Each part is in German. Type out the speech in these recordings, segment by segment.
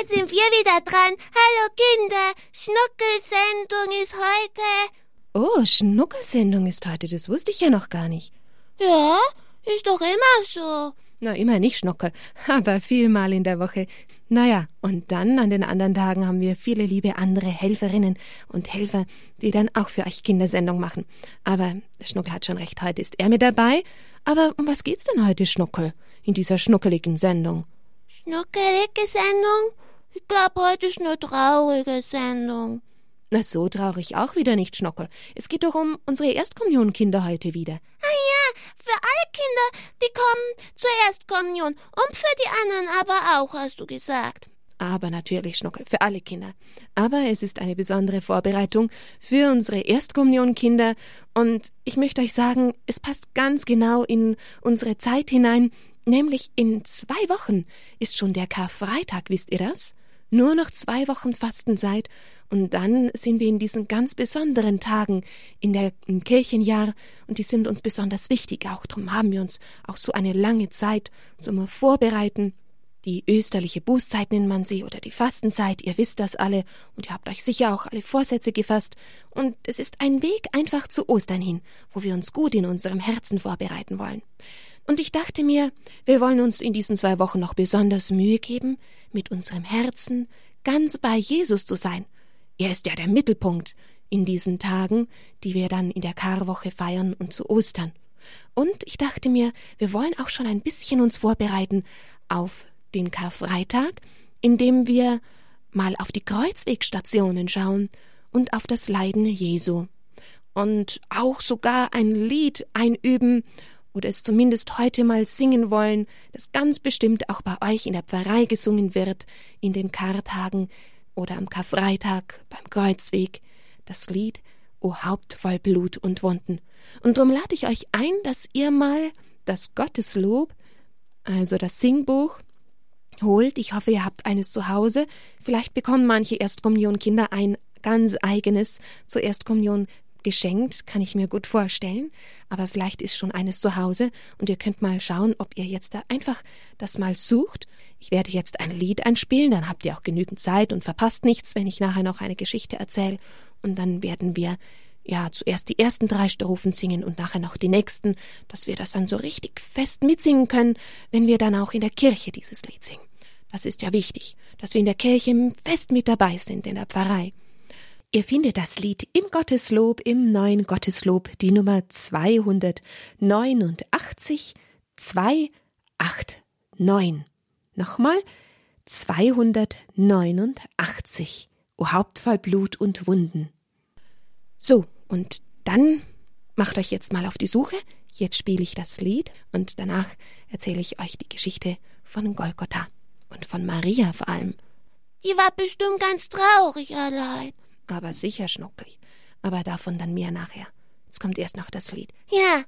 jetzt sind wir wieder dran. Hallo Kinder, Schnuckelsendung ist heute. Oh, Schnuckelsendung ist heute, das wusste ich ja noch gar nicht. Ja, ist doch immer so. Na, immer nicht Schnuckel, aber vielmal in der Woche. Naja, und dann an den anderen Tagen haben wir viele liebe andere Helferinnen und Helfer, die dann auch für euch Kindersendung machen. Aber Schnuckel hat schon recht, heute ist er mit dabei. Aber um was geht's denn heute, Schnuckel, in dieser schnuckeligen Sendung? Schnuckelige Sendung? Ich glaube, heute ist eine traurige Sendung. Na, so traurig auch wieder nicht, Schnuckel. Es geht doch um unsere Erstkommunionkinder heute wieder. Ah ja, für alle Kinder, die kommen zur Erstkommunion und für die anderen aber auch, hast du gesagt. Aber natürlich, Schnuckel, für alle Kinder. Aber es ist eine besondere Vorbereitung für unsere Erstkommunionkinder und ich möchte euch sagen, es passt ganz genau in unsere Zeit hinein, nämlich in zwei Wochen ist schon der Karfreitag, wisst ihr das? Nur noch zwei Wochen Fastenzeit und dann sind wir in diesen ganz besonderen Tagen in der, im Kirchenjahr und die sind uns besonders wichtig. Auch darum haben wir uns auch so eine lange Zeit zum Vorbereiten die österliche Bußzeit nennt man sie oder die Fastenzeit, ihr wisst das alle und ihr habt euch sicher auch alle Vorsätze gefasst. Und es ist ein Weg einfach zu Ostern hin, wo wir uns gut in unserem Herzen vorbereiten wollen. Und ich dachte mir, wir wollen uns in diesen zwei Wochen noch besonders Mühe geben, mit unserem Herzen ganz bei Jesus zu sein. Er ist ja der Mittelpunkt in diesen Tagen, die wir dann in der Karwoche feiern und zu Ostern. Und ich dachte mir, wir wollen auch schon ein bisschen uns vorbereiten auf den Karfreitag, indem wir mal auf die Kreuzwegstationen schauen und auf das Leiden Jesu. Und auch sogar ein Lied einüben oder es zumindest heute mal singen wollen, das ganz bestimmt auch bei euch in der Pfarrei gesungen wird, in den Kartagen oder am Karfreitag beim Kreuzweg, das Lied O Haupt voll Blut und Wunden. Und drum lade ich euch ein, dass ihr mal das Gotteslob, also das Singbuch, holt. Ich hoffe, ihr habt eines zu Hause. Vielleicht bekommen manche Erstkommunionkinder ein ganz eigenes zur Erstkommunion geschenkt, kann ich mir gut vorstellen. Aber vielleicht ist schon eines zu Hause und ihr könnt mal schauen, ob ihr jetzt da einfach das mal sucht. Ich werde jetzt ein Lied einspielen, dann habt ihr auch genügend Zeit und verpasst nichts, wenn ich nachher noch eine Geschichte erzähle. Und dann werden wir ja zuerst die ersten drei Strophen singen und nachher noch die nächsten, dass wir das dann so richtig fest mitsingen können, wenn wir dann auch in der Kirche dieses Lied singen. Das ist ja wichtig, dass wir in der Kirche fest mit dabei sind in der Pfarrei. Ihr findet das Lied im Gotteslob, im neuen Gotteslob, die Nummer 289, 289. Nochmal 289. O Hauptfall Blut und Wunden. So, und dann macht euch jetzt mal auf die Suche. Jetzt spiele ich das Lied und danach erzähle ich euch die Geschichte von Golgotha und von Maria vor allem. Die war bestimmt ganz traurig allein. Aber sicher schnucklig. Aber davon dann mehr nachher. Jetzt kommt erst noch das Lied. Ja.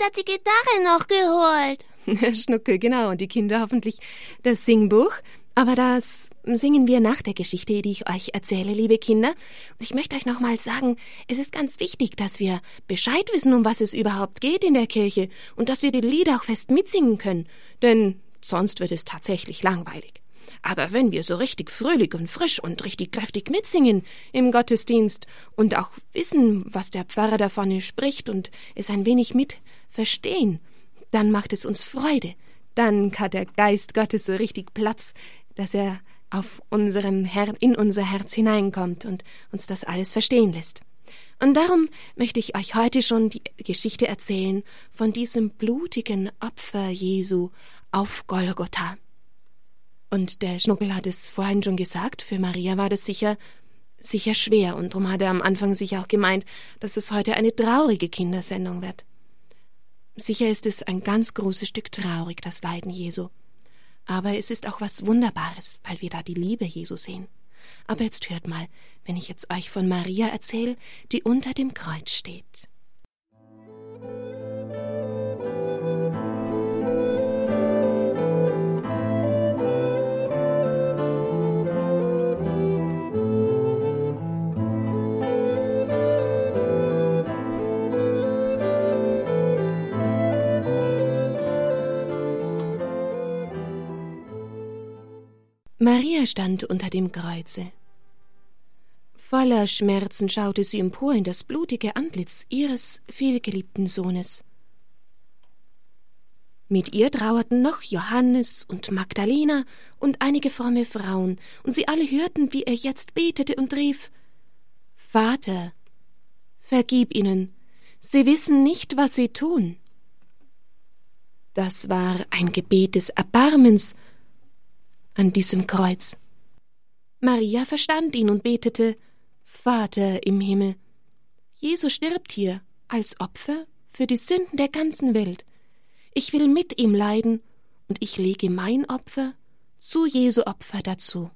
Adelheid hat die Gitarre noch geholt. Schnuckel, genau. Und die Kinder hoffentlich das Singbuch. Aber das singen wir nach der Geschichte, die ich euch erzähle, liebe Kinder. Und ich möchte euch nochmal sagen, es ist ganz wichtig, dass wir Bescheid wissen, um was es überhaupt geht in der Kirche und dass wir die Lieder auch fest mitsingen können. Denn sonst wird es tatsächlich langweilig. Aber wenn wir so richtig fröhlich und frisch und richtig kräftig mitsingen im Gottesdienst und auch wissen, was der Pfarrer da vorne spricht und es ein wenig mit verstehen, dann macht es uns Freude. Dann hat der Geist Gottes so richtig Platz, dass er auf unserem Her in unser Herz hineinkommt und uns das alles verstehen lässt. Und darum möchte ich euch heute schon die Geschichte erzählen von diesem blutigen Opfer Jesu auf Golgotha. Und der Schnuckel hat es vorhin schon gesagt, für Maria war das sicher, sicher schwer, und darum hat er am Anfang sich auch gemeint, dass es heute eine traurige Kindersendung wird. Sicher ist es ein ganz großes Stück traurig, das Leiden Jesu. Aber es ist auch was Wunderbares, weil wir da die Liebe Jesu sehen. Aber jetzt hört mal, wenn ich jetzt euch von Maria erzähle, die unter dem Kreuz steht. Maria stand unter dem Kreuze. Voller Schmerzen schaute sie empor in das blutige Antlitz ihres vielgeliebten Sohnes. Mit ihr trauerten noch Johannes und Magdalena und einige fromme Frauen, und sie alle hörten, wie er jetzt betete und rief Vater, vergib ihnen, sie wissen nicht, was sie tun. Das war ein Gebet des Erbarmens an diesem Kreuz. Maria verstand ihn und betete Vater im Himmel, Jesus stirbt hier als Opfer für die Sünden der ganzen Welt. Ich will mit ihm leiden, und ich lege mein Opfer zu Jesu Opfer dazu.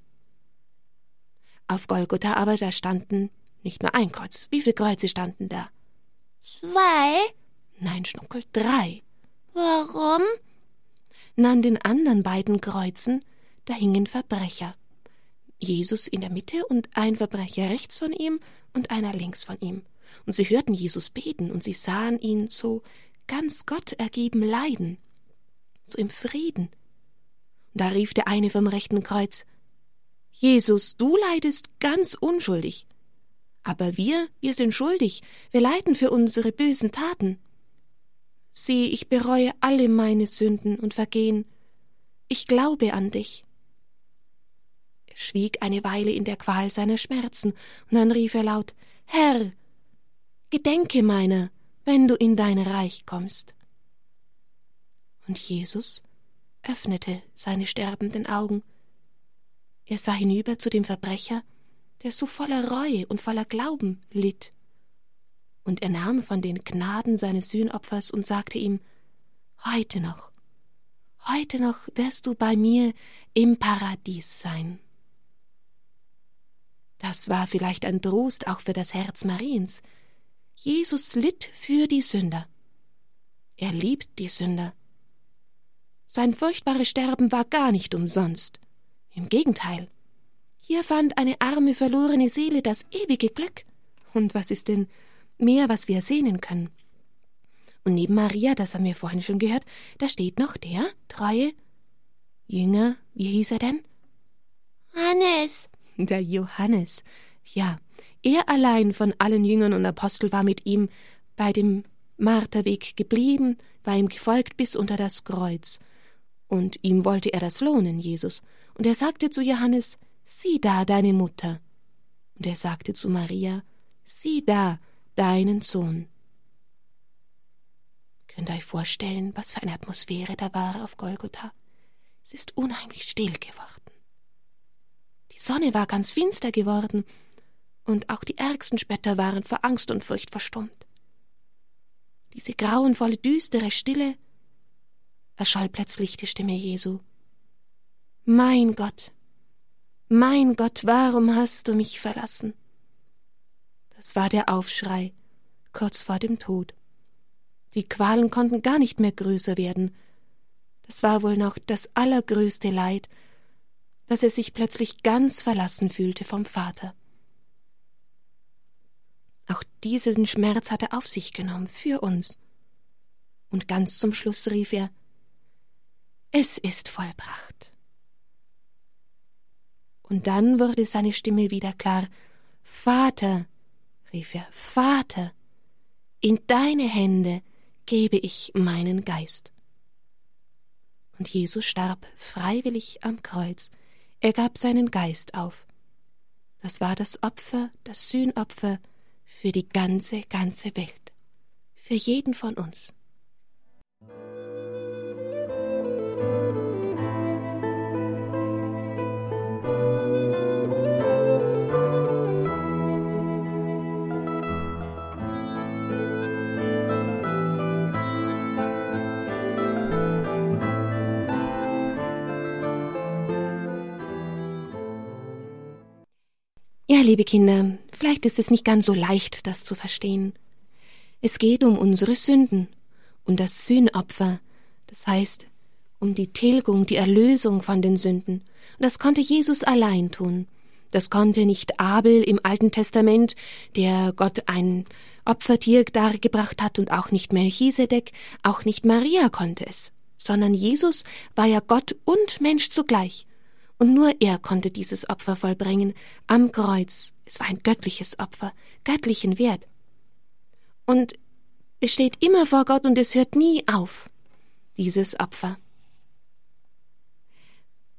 Auf Golgotha aber da standen nicht nur ein Kreuz. Wie viele Kreuze standen da? Zwei? Nein, Schnuckel, drei. Warum? Na, an den anderen beiden Kreuzen da hingen Verbrecher. Jesus in der Mitte und ein Verbrecher rechts von ihm und einer links von ihm. Und sie hörten Jesus beten und sie sahen ihn so ganz Gott ergeben leiden, so im Frieden. Und da rief der eine vom rechten Kreuz Jesus, du leidest ganz unschuldig. Aber wir, wir sind schuldig, wir leiden für unsere bösen Taten. Sieh, ich bereue alle meine Sünden und Vergehen. Ich glaube an dich schwieg eine Weile in der Qual seiner Schmerzen, und dann rief er laut Herr, gedenke meiner, wenn du in dein Reich kommst. Und Jesus öffnete seine sterbenden Augen. Er sah hinüber zu dem Verbrecher, der so voller Reue und voller Glauben litt. Und er nahm von den Gnaden seines Sühnopfers und sagte ihm Heute noch, heute noch wirst du bei mir im Paradies sein. Das war vielleicht ein Trost auch für das Herz Mariens. Jesus litt für die Sünder. Er liebt die Sünder. Sein furchtbares Sterben war gar nicht umsonst. Im Gegenteil. Hier fand eine arme, verlorene Seele das ewige Glück. Und was ist denn mehr, was wir sehnen können? Und neben Maria, das haben wir vorhin schon gehört, da steht noch der treue Jünger, wie hieß er denn? Hannes der Johannes. Ja, er allein von allen Jüngern und Aposteln war mit ihm bei dem Marterweg geblieben, war ihm gefolgt bis unter das Kreuz. Und ihm wollte er das lohnen, Jesus. Und er sagte zu Johannes, Sieh da deine Mutter. Und er sagte zu Maria, Sieh da deinen Sohn. Könnt ihr euch vorstellen, was für eine Atmosphäre da war auf Golgotha? Es ist unheimlich still geworden. Die Sonne war ganz finster geworden, und auch die ärgsten Spötter waren vor Angst und Furcht verstummt. Diese grauenvolle, düstere Stille erscholl plötzlich die Stimme Jesu. Mein Gott, mein Gott, warum hast du mich verlassen? Das war der Aufschrei kurz vor dem Tod. Die Qualen konnten gar nicht mehr größer werden. Das war wohl noch das allergrößte Leid, dass er sich plötzlich ganz verlassen fühlte vom Vater. Auch diesen Schmerz hat er auf sich genommen für uns. Und ganz zum Schluss rief er Es ist vollbracht. Und dann wurde seine Stimme wieder klar Vater, rief er, Vater, in deine Hände gebe ich meinen Geist. Und Jesus starb freiwillig am Kreuz, er gab seinen Geist auf. Das war das Opfer, das Sühnopfer für die ganze, ganze Welt, für jeden von uns. Ja, liebe Kinder, vielleicht ist es nicht ganz so leicht, das zu verstehen. Es geht um unsere Sünden und das Sühnopfer, das heißt um die Tilgung, die Erlösung von den Sünden. Und das konnte Jesus allein tun. Das konnte nicht Abel im Alten Testament, der Gott ein Opfertier dargebracht hat, und auch nicht Melchisedek, auch nicht Maria konnte es, sondern Jesus war ja Gott und Mensch zugleich und nur er konnte dieses Opfer vollbringen am Kreuz. Es war ein göttliches Opfer, göttlichen Wert. Und es steht immer vor Gott und es hört nie auf, dieses Opfer.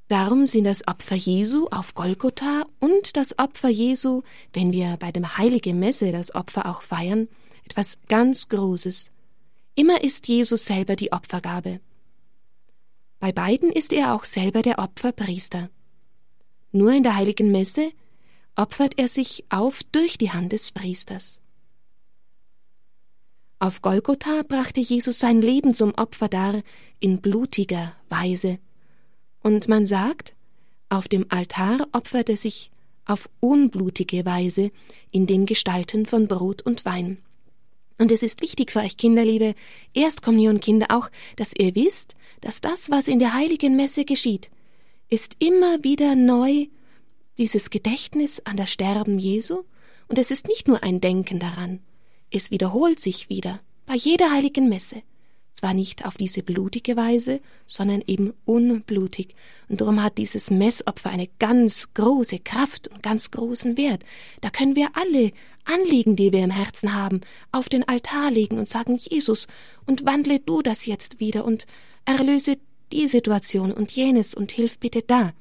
Darum sind das Opfer Jesu auf Golgotha und das Opfer Jesu, wenn wir bei dem Heilige Messe das Opfer auch feiern, etwas ganz Großes. Immer ist Jesus selber die Opfergabe. Bei beiden ist er auch selber der Opferpriester. Nur in der heiligen Messe opfert er sich auf durch die Hand des Priesters. Auf Golgotha brachte Jesus sein Leben zum Opfer dar in blutiger Weise. Und man sagt, auf dem Altar opfert er sich auf unblutige Weise in den Gestalten von Brot und Wein. Und es ist wichtig für euch Kinderliebe, Erstkommunionkinder auch, dass ihr wisst, dass das, was in der heiligen Messe geschieht, ist immer wieder neu dieses Gedächtnis an das Sterben Jesu, und es ist nicht nur ein Denken daran, es wiederholt sich wieder bei jeder heiligen Messe, zwar nicht auf diese blutige Weise, sondern eben unblutig, und darum hat dieses Messopfer eine ganz große Kraft und ganz großen Wert. Da können wir alle Anliegen, die wir im Herzen haben, auf den Altar legen und sagen, Jesus, und wandle du das jetzt wieder und erlöse die Situation und jenes und hilf bitte da.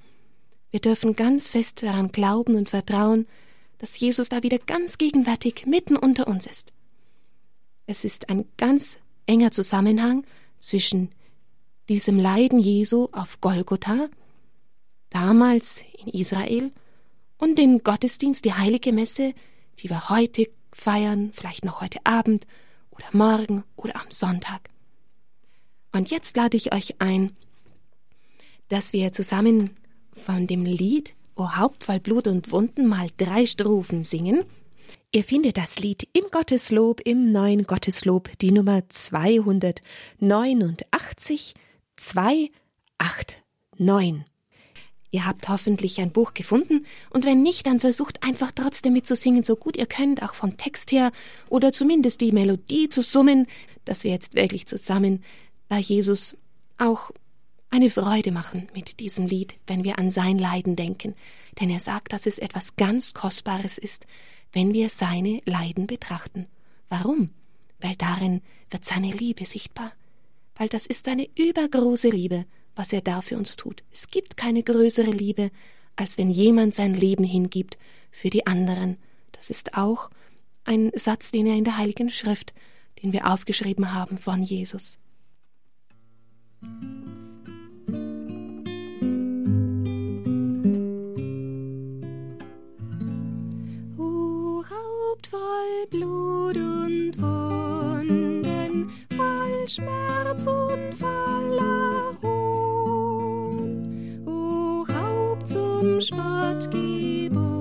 Wir dürfen ganz fest daran glauben und vertrauen, dass Jesus da wieder ganz gegenwärtig mitten unter uns ist. Es ist ein ganz enger Zusammenhang zwischen diesem Leiden Jesu auf Golgotha, damals in Israel, und dem Gottesdienst, die heilige Messe, die wir heute feiern, vielleicht noch heute Abend oder morgen oder am Sonntag. Und jetzt lade ich euch ein, dass wir zusammen von dem Lied O Haupt voll Blut und Wunden mal drei Strophen singen. Ihr findet das Lied im Gotteslob, im neuen Gotteslob, die Nummer 289 289. Ihr habt hoffentlich ein Buch gefunden. Und wenn nicht, dann versucht einfach trotzdem mitzusingen, so gut ihr könnt, auch vom Text her. Oder zumindest die Melodie zu summen, dass wir jetzt wirklich zusammen da Jesus auch eine Freude machen mit diesem Lied, wenn wir an sein Leiden denken, denn er sagt, dass es etwas ganz Kostbares ist, wenn wir seine Leiden betrachten. Warum? Weil darin wird seine Liebe sichtbar, weil das ist eine übergroße Liebe, was er da für uns tut. Es gibt keine größere Liebe, als wenn jemand sein Leben hingibt für die anderen. Das ist auch ein Satz, den er in der Heiligen Schrift, den wir aufgeschrieben haben von Jesus. O Haupt voll Blut und Wunden, voll Schmerz und voller Spott gebunden,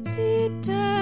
petite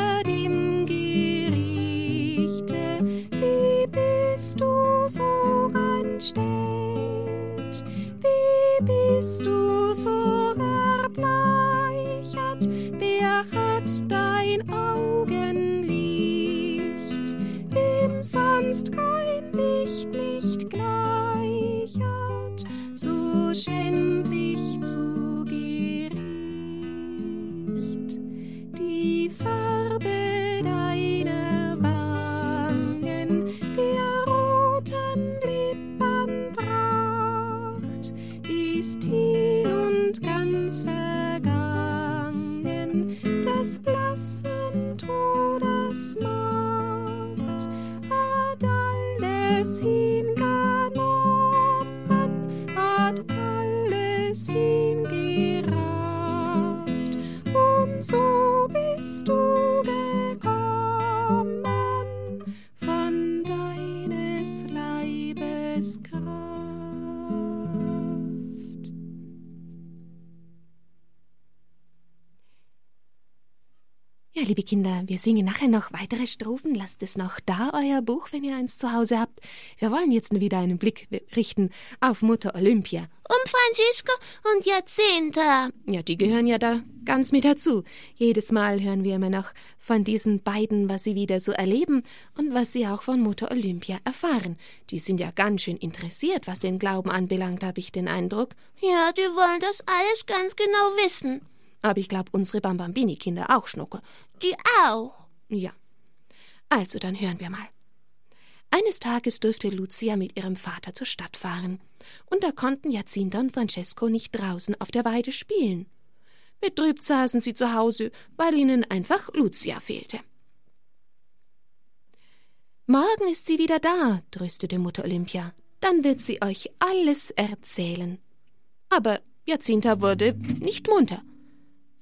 alles liebe Kinder, wir singen nachher noch weitere Strophen. Lasst es noch da, euer Buch, wenn ihr eins zu Hause habt. Wir wollen jetzt wieder einen Blick richten auf Mutter Olympia. Um Franziska und Jacinta. Ja, die gehören ja da ganz mit dazu. Jedes Mal hören wir immer noch von diesen beiden, was sie wieder so erleben und was sie auch von Mutter Olympia erfahren. Die sind ja ganz schön interessiert, was den Glauben anbelangt, habe ich den Eindruck. Ja, die wollen das alles ganz genau wissen. Aber ich glaube, unsere Bambambini-Kinder auch, Schnucke. Die auch. Ja. Also, dann hören wir mal. Eines Tages durfte Lucia mit ihrem Vater zur Stadt fahren, und da konnten Jacinta und Francesco nicht draußen auf der Weide spielen. Betrübt saßen sie zu Hause, weil ihnen einfach Lucia fehlte. Morgen ist sie wieder da, tröstete Mutter Olympia. Dann wird sie euch alles erzählen. Aber Jacinta wurde nicht munter.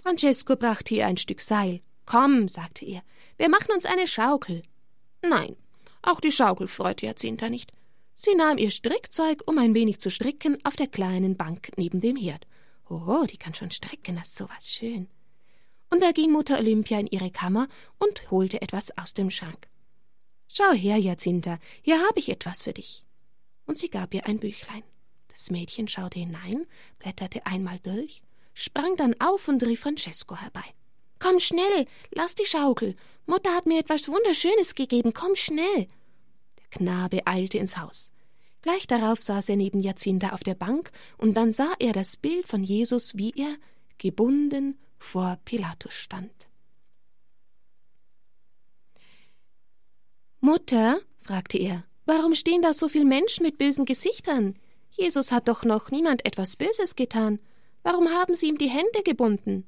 Francesco brachte ihr ein Stück Seil. Komm, sagte er, wir machen uns eine Schaukel. Nein, auch die Schaukel freute Jacinta nicht. Sie nahm ihr Strickzeug, um ein wenig zu stricken, auf der kleinen Bank neben dem Herd. Oh, die kann schon stricken, das ist so was schön. Und da ging Mutter Olympia in ihre Kammer und holte etwas aus dem Schrank. Schau her, Jacinta, hier habe ich etwas für dich. Und sie gab ihr ein Büchlein. Das Mädchen schaute hinein, blätterte einmal durch, sprang dann auf und rief Francesco herbei. Komm schnell, lass die Schaukel. Mutter hat mir etwas Wunderschönes gegeben. Komm schnell. Der Knabe eilte ins Haus. Gleich darauf saß er neben Jacinta auf der Bank, und dann sah er das Bild von Jesus, wie er, gebunden, vor Pilatus stand. Mutter, fragte er, warum stehen da so viele Menschen mit bösen Gesichtern? Jesus hat doch noch niemand etwas Böses getan. Warum haben Sie ihm die Hände gebunden?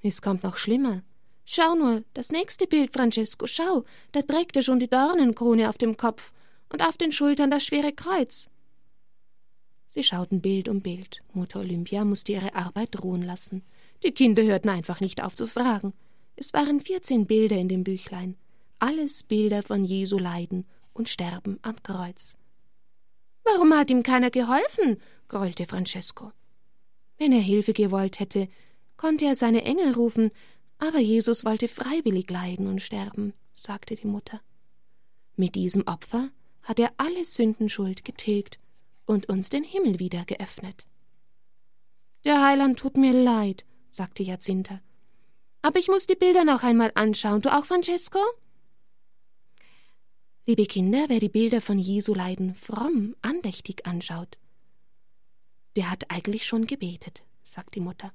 Es kommt noch schlimmer. Schau nur, das nächste Bild, Francesco, schau, da trägt er schon die Dornenkrone auf dem Kopf und auf den Schultern das schwere Kreuz. Sie schauten Bild um Bild. Mutter Olympia musste ihre Arbeit ruhen lassen. Die Kinder hörten einfach nicht auf zu fragen. Es waren vierzehn Bilder in dem Büchlein. Alles Bilder von Jesu Leiden und Sterben am Kreuz. Warum hat ihm keiner geholfen? grollte Francesco. Wenn er Hilfe gewollt hätte, konnte er seine Engel rufen, aber Jesus wollte freiwillig leiden und sterben, sagte die Mutter. Mit diesem Opfer hat er alle Sündenschuld getilgt und uns den Himmel wieder geöffnet. Der Heiland tut mir leid, sagte Jacinta. Aber ich muss die Bilder noch einmal anschauen. Du auch, Francesco? Liebe Kinder, wer die Bilder von Jesu Leiden fromm, andächtig anschaut, der hat eigentlich schon gebetet, sagt die Mutter.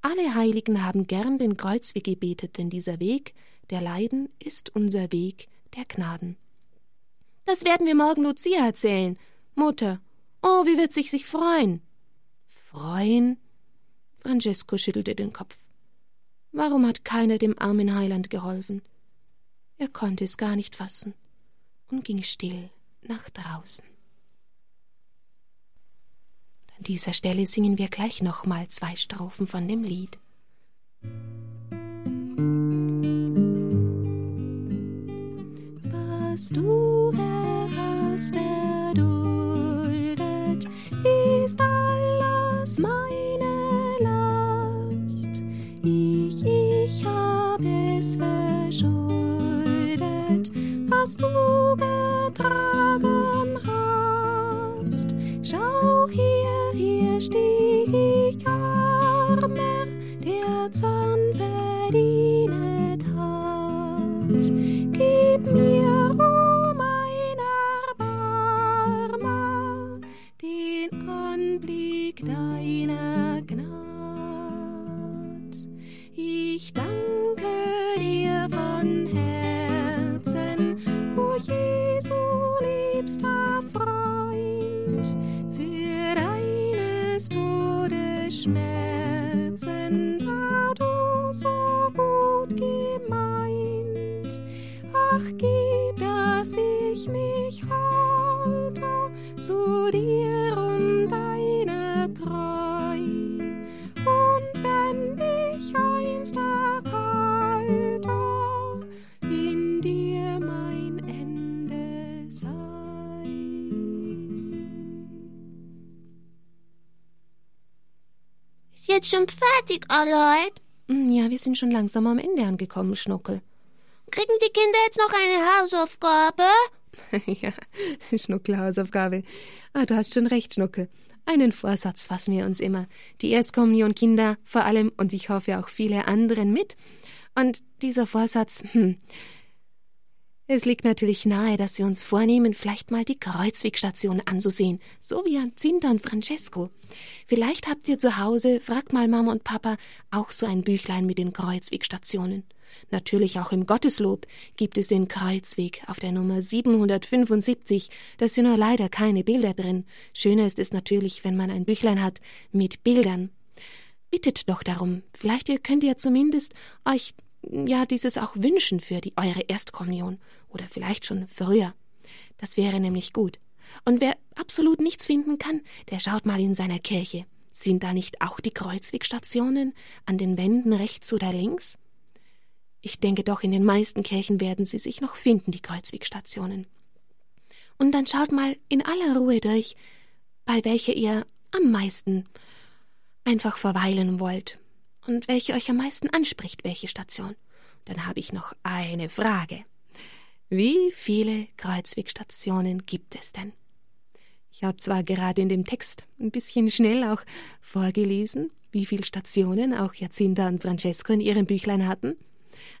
Alle Heiligen haben gern den Kreuzweg gebetet, denn dieser Weg der Leiden ist unser Weg der Gnaden. Das werden wir morgen Lucia erzählen. Mutter, oh, wie wird sich sich freuen? Freuen? Francesco schüttelte den Kopf. Warum hat keiner dem armen Heiland geholfen? Er konnte es gar nicht fassen und ging still nach draußen. An dieser Stelle singen wir gleich nochmal zwei Strophen von dem Lied. Was du hast erduldet, ist alles meine Last. Ich, ich hab es verschuldet, was du getragen jetzt schon fertig, Aloyd? Hm, Ja, wir sind schon langsam am Ende angekommen, Schnuckel. Kriegen die Kinder jetzt noch eine Hausaufgabe? ja, Schnuckel, Hausaufgabe. Ah, du hast schon recht, Schnuckel. Einen Vorsatz fassen wir uns immer. Die Erstkommunion-Kinder vor allem und ich hoffe auch viele anderen mit. Und dieser Vorsatz, hm, es liegt natürlich nahe, dass wir uns vornehmen, vielleicht mal die Kreuzwegstation anzusehen, so wie Jacinta und Francesco. Vielleicht habt ihr zu Hause, fragt mal Mama und Papa, auch so ein Büchlein mit den Kreuzwegstationen. Natürlich auch im Gotteslob gibt es den Kreuzweg auf der Nummer 775. Da sind nur leider keine Bilder drin. Schöner ist es natürlich, wenn man ein Büchlein hat mit Bildern. Bittet doch darum. Vielleicht könnt ihr zumindest euch ja dieses auch wünschen für die eure Erstkommunion oder vielleicht schon früher. Das wäre nämlich gut. Und wer absolut nichts finden kann, der schaut mal in seiner Kirche. Sind da nicht auch die Kreuzwegstationen an den Wänden rechts oder links? Ich denke doch, in den meisten Kirchen werden sie sich noch finden, die Kreuzwegstationen. Und dann schaut mal in aller Ruhe durch, bei welcher ihr am meisten einfach verweilen wollt und welche euch am meisten anspricht, welche Station. Dann habe ich noch eine Frage. Wie viele Kreuzwegstationen gibt es denn? Ich habe zwar gerade in dem Text ein bisschen schnell auch vorgelesen, wie viele Stationen auch Jacinta und Francesco in ihrem Büchlein hatten,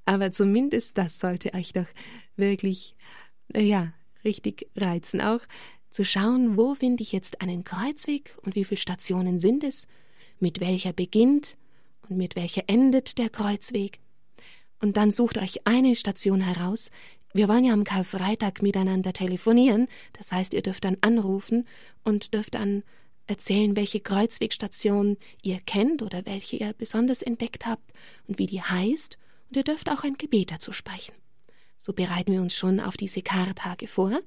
aber zumindest das sollte euch doch wirklich, äh, ja, richtig reizen auch, zu schauen, wo finde ich jetzt einen Kreuzweg und wie viele Stationen sind es, mit welcher beginnt und mit welcher endet der Kreuzweg. Und dann sucht euch eine Station heraus. Wir wollen ja am Karfreitag miteinander telefonieren, das heißt, ihr dürft dann anrufen und dürft dann erzählen, welche Kreuzwegstation ihr kennt oder welche ihr besonders entdeckt habt und wie die heißt, und ihr dürft auch ein Gebet dazu sprechen. So bereiten wir uns schon auf diese Kartage vor.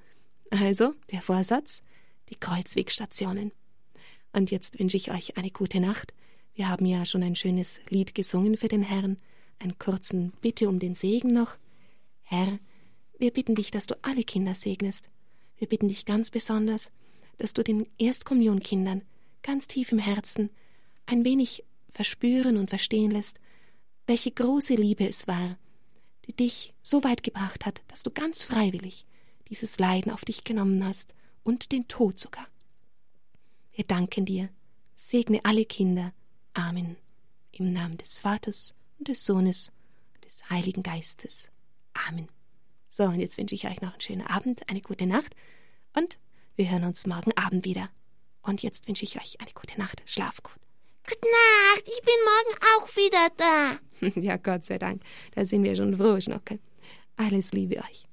Also, der Vorsatz, die Kreuzwegstationen. Und jetzt wünsche ich euch eine gute Nacht. Wir haben ja schon ein schönes Lied gesungen für den Herrn, einen kurzen Bitte um den Segen noch. Herr, wir bitten dich, dass du alle Kinder segnest. Wir bitten dich ganz besonders, dass du den Erstkommunkindern ganz tief im Herzen ein wenig verspüren und verstehen lässt, welche große Liebe es war, die dich so weit gebracht hat, dass du ganz freiwillig dieses Leiden auf dich genommen hast und den Tod sogar. Wir danken dir. Segne alle Kinder. Amen. Im Namen des Vaters und des Sohnes und des Heiligen Geistes. Amen. So, und jetzt wünsche ich euch noch einen schönen Abend, eine gute Nacht und wir hören uns morgen Abend wieder. Und jetzt wünsche ich euch eine gute Nacht. Schlaf gut. Gute Nacht, ich bin morgen auch wieder da. ja, Gott sei Dank. Da sind wir schon froh, Schnockel. Alles Liebe euch.